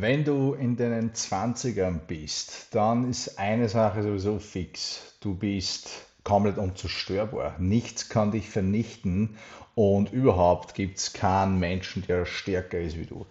Wenn du in deinen 20ern bist, dann ist eine Sache sowieso fix. Du bist komplett unzerstörbar. Nichts kann dich vernichten und überhaupt gibt es keinen Menschen, der stärker ist wie du.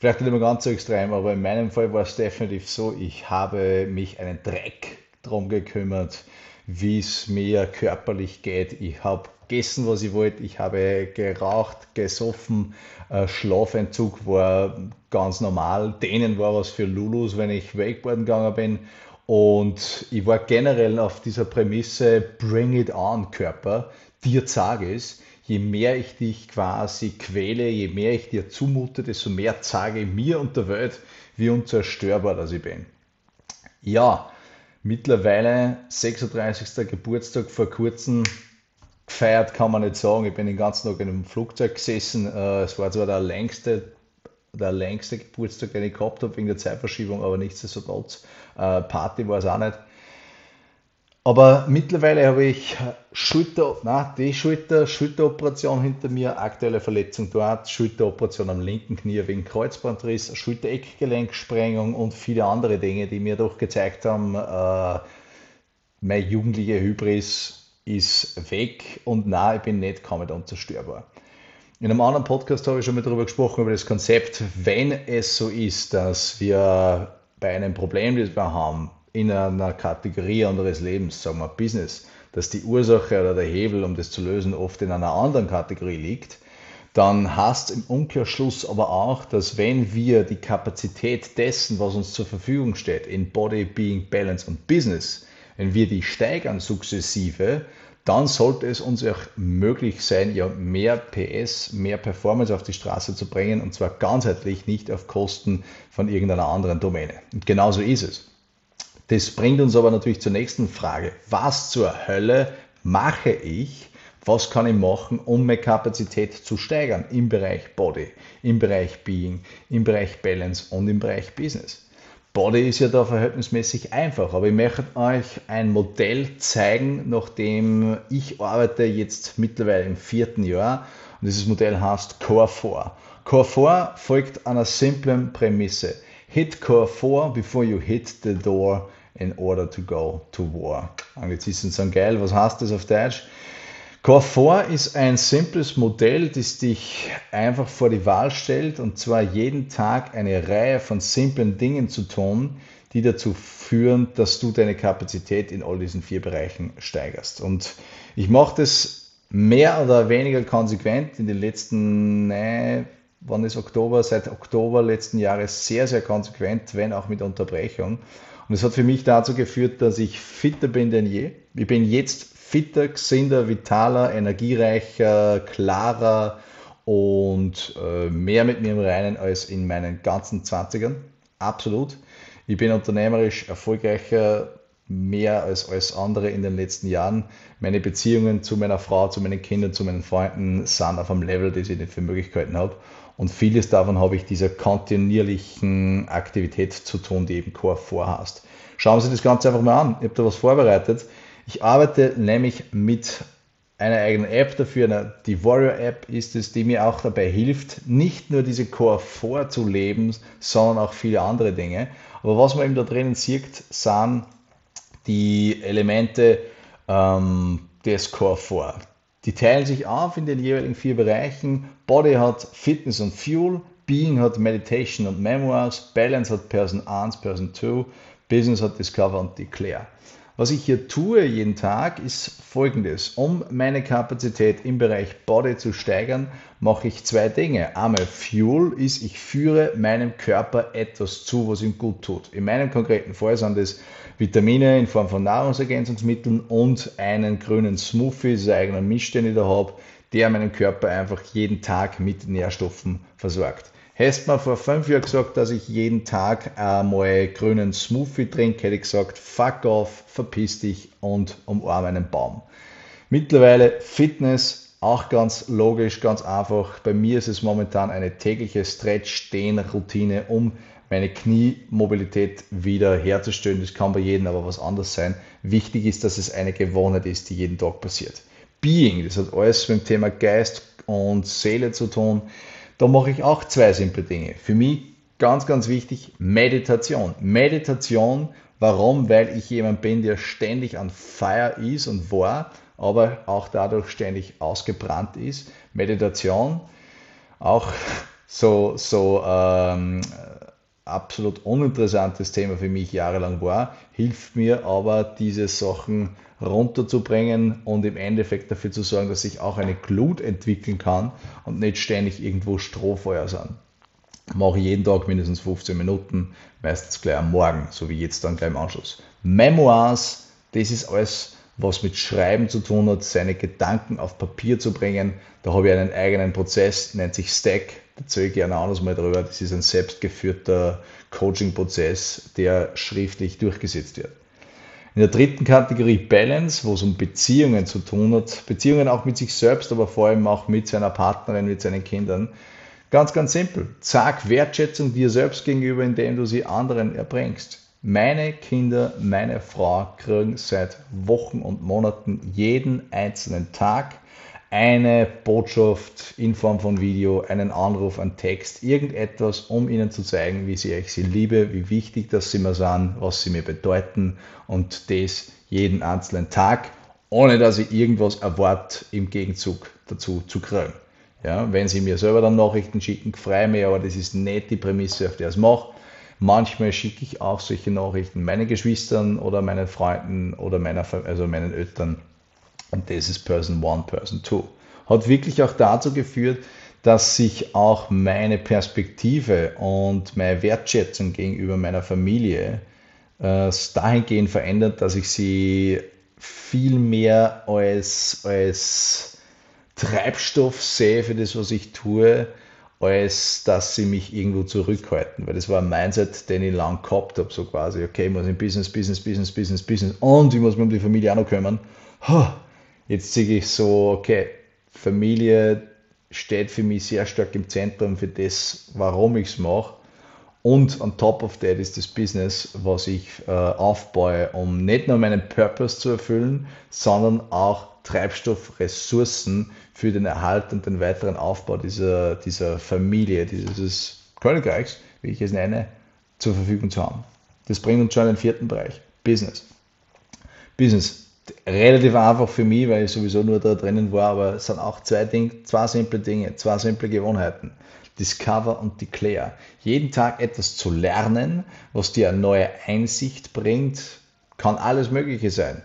Vielleicht nicht immer ganz so extrem, aber in meinem Fall war es definitiv so, ich habe mich einen Dreck drum gekümmert, wie es mir körperlich geht. Ich habe gegessen, was ich wollte. Ich habe geraucht, gesoffen. Äh, Schlafentzug war ganz normal. Denen war was für Lulus, wenn ich Wakeboarden gegangen bin. Und ich war generell auf dieser Prämisse Bring it on, Körper. Dir sage es. Je mehr ich dich quasi quäle, je mehr ich dir zumute, desto mehr sage ich mir und der Welt, wie unzerstörbar das ich bin. Ja, mittlerweile 36. Geburtstag vor kurzem gefeiert kann man nicht sagen. Ich bin den ganzen Tag in einem Flugzeug gesessen. Äh, es war zwar der längste, der längste Geburtstag, den ich gehabt habe wegen der Zeitverschiebung, aber nichtsdestotrotz, äh, Party war es auch nicht. Aber mittlerweile habe ich Schulter, na, die Schulter, Schulteroperation hinter mir, aktuelle Verletzung dort, Schulteroperation am linken Knie wegen Kreuzbandriss, Schulter-Eckgelenksprengung und viele andere Dinge, die mir doch gezeigt haben, äh, meine jugendliche Hybris ist weg und na, ich bin nicht kaum unzerstörbar. In einem anderen Podcast habe ich schon mal darüber gesprochen, über das Konzept, wenn es so ist, dass wir bei einem Problem, das wir haben, in einer Kategorie unseres Lebens, sagen wir Business, dass die Ursache oder der Hebel, um das zu lösen, oft in einer anderen Kategorie liegt, dann heißt im Umkehrschluss aber auch, dass wenn wir die Kapazität dessen, was uns zur Verfügung steht, in Body, Being, Balance und Business, wenn wir die steigern sukzessive, dann sollte es uns auch möglich sein, ja mehr PS, mehr Performance auf die Straße zu bringen und zwar ganzheitlich, nicht auf Kosten von irgendeiner anderen Domäne. Und genauso ist es. Das bringt uns aber natürlich zur nächsten Frage. Was zur Hölle mache ich? Was kann ich machen, um meine Kapazität zu steigern im Bereich Body, im Bereich Being, im Bereich Balance und im Bereich Business? Body ist ja da verhältnismäßig einfach, aber ich möchte euch ein Modell zeigen, nachdem ich arbeite jetzt mittlerweile im vierten Jahr und dieses Modell heißt Core 4. Core 4 folgt einer simplen Prämisse. Hit Core 4 before you hit the door in order to go to war. Anglizisten sind geil, was heißt das auf Deutsch? Core 4 ist ein simples Modell, das dich einfach vor die Wahl stellt und zwar jeden Tag eine Reihe von simplen Dingen zu tun, die dazu führen, dass du deine Kapazität in all diesen vier Bereichen steigerst. Und ich mache das mehr oder weniger konsequent in den letzten, nee, wann ist Oktober, seit Oktober letzten Jahres sehr, sehr konsequent, wenn auch mit Unterbrechung. Und es hat für mich dazu geführt, dass ich fitter bin denn je. Ich bin jetzt fitter, gesünder, vitaler, energiereicher, klarer und äh, mehr mit mir im Reinen als in meinen ganzen 20ern. Absolut. Ich bin unternehmerisch erfolgreicher, mehr als alles andere in den letzten Jahren. Meine Beziehungen zu meiner Frau, zu meinen Kindern, zu meinen Freunden sind auf einem Level, das ich nicht für Möglichkeiten habe. Und vieles davon habe ich dieser kontinuierlichen Aktivität zu tun, die eben Core vorhast. Schauen Sie das Ganze einfach mal an. Ich habe da was vorbereitet. Ich arbeite nämlich mit einer eigenen App dafür. Die Warrior App ist es, die mir auch dabei hilft, nicht nur diese Core vorzuleben, sondern auch viele andere Dinge. Aber was man eben da drinnen sieht, sind die Elemente ähm, des Core 4. Die teilen sich auf in den jeweiligen vier Bereichen. Body hat Fitness und Fuel, Being hat Meditation und Memoirs, Balance hat Person 1, Person 2, Business hat Discover und Declare. Was ich hier tue jeden Tag ist folgendes. Um meine Kapazität im Bereich Body zu steigern, mache ich zwei Dinge. Einmal Fuel ist, ich führe meinem Körper etwas zu, was ihm gut tut. In meinem konkreten Fall sind das Vitamine in Form von Nahrungsergänzungsmitteln und einen grünen Smoothie, das ist ein eigener Misch, den ich da habe, der meinen Körper einfach jeden Tag mit Nährstoffen versorgt. Hättest mir vor fünf Jahren gesagt, dass ich jeden Tag einmal grünen Smoothie trinke, hätte ich gesagt, fuck off, verpiss dich und umarme einen Baum. Mittlerweile Fitness, auch ganz logisch, ganz einfach. Bei mir ist es momentan eine tägliche Stretch-Stehen-Routine, um meine Kniemobilität wieder herzustellen. Das kann bei jedem aber was anderes sein. Wichtig ist, dass es eine Gewohnheit ist, die jeden Tag passiert. Being, das hat alles mit dem Thema Geist und Seele zu tun. Da mache ich auch zwei simple Dinge. Für mich ganz, ganz wichtig, Meditation. Meditation, warum? Weil ich jemand bin, der ständig an Feier ist und war, aber auch dadurch ständig ausgebrannt ist. Meditation, auch so, so ähm, absolut uninteressantes Thema für mich jahrelang war, hilft mir aber, diese Sachen runterzubringen und im Endeffekt dafür zu sorgen, dass ich auch eine Glut entwickeln kann und nicht ständig irgendwo Strohfeuer sind. Mache jeden Tag mindestens 15 Minuten, meistens gleich am Morgen, so wie jetzt dann gleich im Anschluss. Memoirs, das ist alles, was mit Schreiben zu tun hat, seine Gedanken auf Papier zu bringen. Da habe ich einen eigenen Prozess, nennt sich Stack. Da erzähle ich gerne anders mal drüber. Das ist ein selbstgeführter Coaching-Prozess, der schriftlich durchgesetzt wird. In der dritten Kategorie Balance, wo es um Beziehungen zu tun hat, Beziehungen auch mit sich selbst, aber vor allem auch mit seiner Partnerin, mit seinen Kindern. Ganz, ganz simpel. Sag Wertschätzung dir selbst gegenüber, indem du sie anderen erbringst. Meine Kinder, meine Frau kriegen seit Wochen und Monaten jeden einzelnen Tag eine Botschaft in Form von Video, einen Anruf, einen Text, irgendetwas, um ihnen zu zeigen, wie sehr ich sie liebe, wie wichtig das sie mir sind, was sie mir bedeuten und das jeden einzelnen Tag, ohne dass ich irgendwas erwarte im Gegenzug dazu zu kriegen. Ja, wenn sie mir selber dann Nachrichten schicken, freue mich, aber das ist nicht die Prämisse, auf der ich es mache. Manchmal schicke ich auch solche Nachrichten meinen Geschwistern oder meinen Freunden oder meiner, also meinen Eltern und das ist Person 1, Person 2. Hat wirklich auch dazu geführt, dass sich auch meine Perspektive und meine Wertschätzung gegenüber meiner Familie äh, dahingehend verändert, dass ich sie viel mehr als, als Treibstoff sehe für das, was ich tue, als dass sie mich irgendwo zurückhalten. Weil das war ein Mindset, den ich lang gehabt habe, so quasi, okay, ich muss in Business, Business, Business, Business, Business und ich muss mich um die Familie auch noch kümmern. Jetzt sehe ich so, okay, Familie steht für mich sehr stark im Zentrum für das, warum ich es mache. Und on top of that ist das Business, was ich äh, aufbaue, um nicht nur meinen Purpose zu erfüllen, sondern auch Treibstoff, Ressourcen für den Erhalt und den weiteren Aufbau dieser, dieser Familie, dieses Königreichs, wie ich es nenne, zur Verfügung zu haben. Das bringt uns schon in den vierten Bereich, Business. Business relativ einfach für mich, weil ich sowieso nur da drinnen war, aber es sind auch zwei, Dinge, zwei simple Dinge, zwei simple Gewohnheiten. Discover und Declare. Jeden Tag etwas zu lernen, was dir eine neue Einsicht bringt, kann alles Mögliche sein.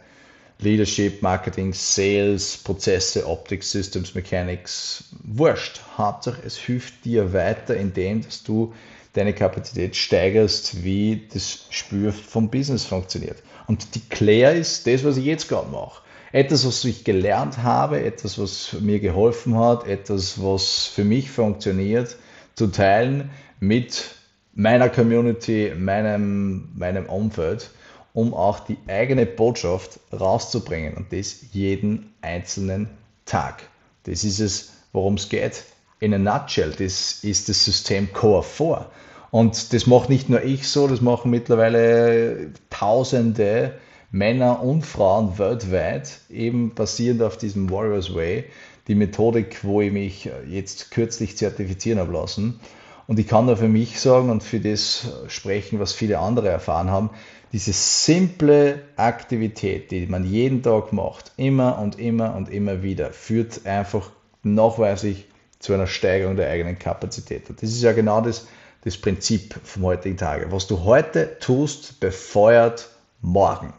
Leadership, Marketing, Sales, Prozesse, Optik, Systems, Mechanics, wurscht. Hauptsache es hilft dir weiter, indem dass du deine Kapazität steigerst, wie das Spür vom Business funktioniert. Und Declare ist das, was ich jetzt gerade mache. Etwas, was ich gelernt habe, etwas, was mir geholfen hat, etwas, was für mich funktioniert, zu teilen mit meiner Community, meinem, meinem Umfeld, um auch die eigene Botschaft rauszubringen und das jeden einzelnen Tag. Das ist es, worum es geht. In a nutshell, das ist das System Core 4. Und das macht nicht nur ich so, das machen mittlerweile Tausende Männer und Frauen weltweit, eben basierend auf diesem Warriors Way, die Methodik, wo ich mich jetzt kürzlich zertifizieren habe lassen. Und ich kann da für mich sagen und für das sprechen, was viele andere erfahren haben, diese simple Aktivität, die man jeden Tag macht, immer und immer und immer wieder, führt einfach nachweislich zu einer Steigerung der eigenen Kapazität. Und das ist ja genau das, das Prinzip vom heutigen Tage. Was du heute tust, befeuert morgen.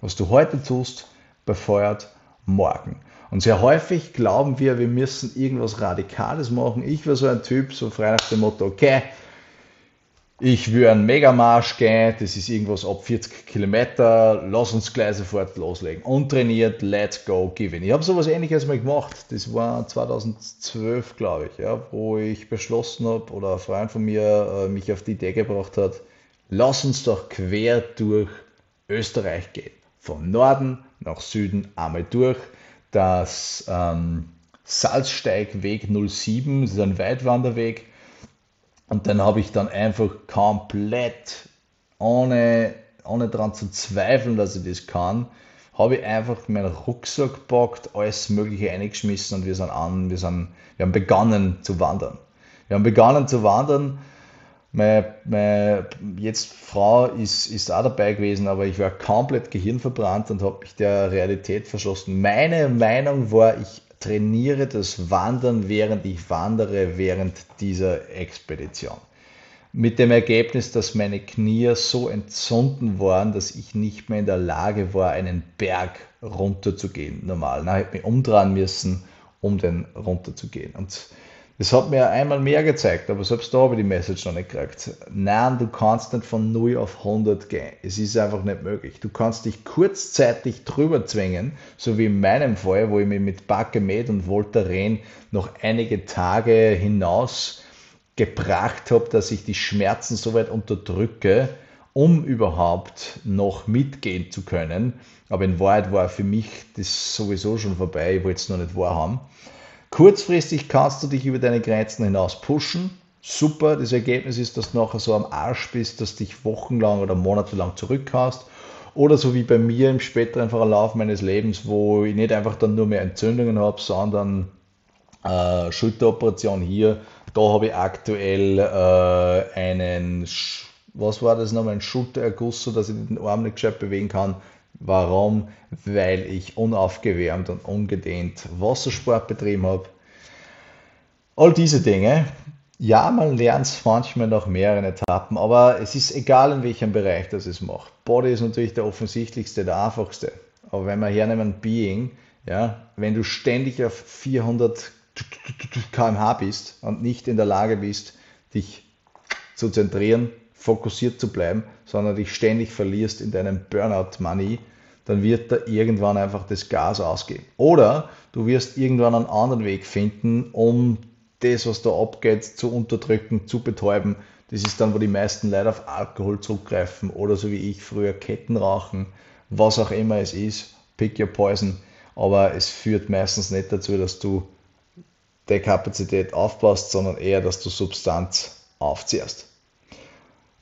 Was du heute tust, befeuert morgen. Und sehr häufig glauben wir, wir müssen irgendwas Radikales machen. Ich war so ein Typ, so frei nach dem Motto, okay, ich will einen Megamarsch gehen, das ist irgendwas ab 40 Kilometer, lass uns gleich sofort loslegen. Untrainiert, let's go, given. Ich habe sowas ähnliches mal gemacht, das war 2012, glaube ich, ja, wo ich beschlossen habe, oder ein Freund von mir äh, mich auf die Idee gebracht hat, lass uns doch quer durch Österreich gehen. Vom Norden nach Süden einmal durch. Das ähm, Salzsteigweg 07, das ist ein Weitwanderweg, und dann habe ich dann einfach komplett, ohne, ohne daran zu zweifeln, dass ich das kann, habe ich einfach meinen Rucksack gepackt, alles Mögliche eingeschmissen und wir sind an, wir, sind, wir haben begonnen zu wandern. Wir haben begonnen zu wandern Meine, meine jetzt Frau ist, ist auch dabei gewesen, aber ich war komplett gehirnverbrannt und habe mich der Realität verschlossen. Meine Meinung war, ich trainiere das Wandern, während ich wandere, während dieser Expedition. Mit dem Ergebnis, dass meine Knie so entzünden waren, dass ich nicht mehr in der Lage war, einen Berg runterzugehen. Normal. Hätte ich mich umdrehen müssen, um den runterzugehen. Und das hat mir einmal mehr gezeigt, aber selbst da habe ich die Message noch nicht gekriegt. Nein, du kannst nicht von 0 auf 100 gehen. Es ist einfach nicht möglich. Du kannst dich kurzzeitig drüber zwingen, so wie in meinem Fall, wo ich mich mit Bakemet und Voltaren noch einige Tage hinaus gebracht habe, dass ich die Schmerzen so weit unterdrücke, um überhaupt noch mitgehen zu können. Aber in Wahrheit war für mich das sowieso schon vorbei. Ich wollte es noch nicht wahrhaben. Kurzfristig kannst du dich über deine Grenzen hinaus pushen. Super, das Ergebnis ist, dass du nachher so am Arsch bist, dass du dich wochenlang oder monatelang zurückhast. Oder so wie bei mir im späteren Verlauf meines Lebens, wo ich nicht einfach dann nur mehr Entzündungen habe, sondern äh, Schulteroperation hier. Da habe ich aktuell äh, einen, was war das nochmal, einen Schultererguss, so dass ich den Arm nicht gescheit bewegen kann. Warum? Weil ich unaufgewärmt und ungedehnt Wassersport betrieben habe. All diese Dinge. Ja, man lernt es manchmal nach mehreren Etappen, aber es ist egal, in welchem Bereich das es macht. Body ist natürlich der offensichtlichste, der einfachste. Aber wenn wir hernehmen Being, ja, wenn du ständig auf 400 km/h bist und nicht in der Lage bist, dich zu zentrieren, fokussiert zu bleiben, sondern dich ständig verlierst in deinem Burnout-Money, dann wird da irgendwann einfach das Gas ausgehen. Oder du wirst irgendwann einen anderen Weg finden, um das, was da abgeht, zu unterdrücken, zu betäuben. Das ist dann, wo die meisten Leute auf Alkohol zurückgreifen oder so wie ich früher Ketten rauchen, was auch immer es ist, pick your poison. Aber es führt meistens nicht dazu, dass du die Kapazität aufbaust, sondern eher, dass du Substanz aufziehst.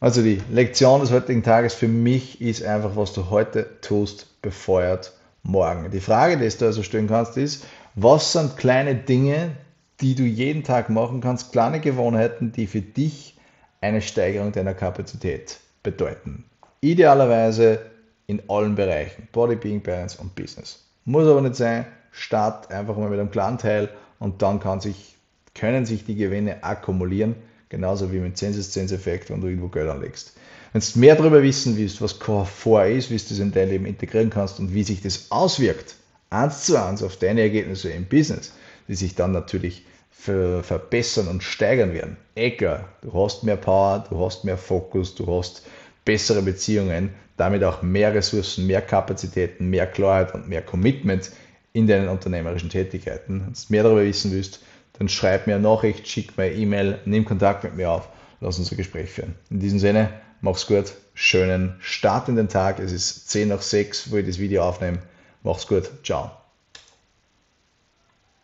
Also die Lektion des heutigen Tages für mich ist einfach, was du heute tust, befeuert morgen. Die Frage, die du also stellen kannst, ist, was sind kleine Dinge, die du jeden Tag machen kannst, kleine Gewohnheiten, die für dich eine Steigerung deiner Kapazität bedeuten. Idealerweise in allen Bereichen, Body, Being, Balance und Business. Muss aber nicht sein, start einfach mal mit einem kleinen Teil und dann sich, können sich die Gewinne akkumulieren Genauso wie mit Zinseszinseffekt, wenn du irgendwo Geld anlegst. Wenn du mehr darüber wissen willst, was Core ist, wie du das in dein Leben integrieren kannst und wie sich das auswirkt, eins zu eins auf deine Ergebnisse im Business, die sich dann natürlich verbessern und steigern werden. Ecker, du hast mehr Power, du hast mehr Fokus, du hast bessere Beziehungen, damit auch mehr Ressourcen, mehr Kapazitäten, mehr Klarheit und mehr Commitment in deinen unternehmerischen Tätigkeiten. Wenn du mehr darüber wissen willst, dann schreib mir eine Nachricht, schick mir eine E-Mail, nimm Kontakt mit mir auf, lass uns ein Gespräch führen. In diesem Sinne, mach's gut, schönen Start in den Tag. Es ist 10 nach 6, wo ich das Video aufnehme. Mach's gut, ciao.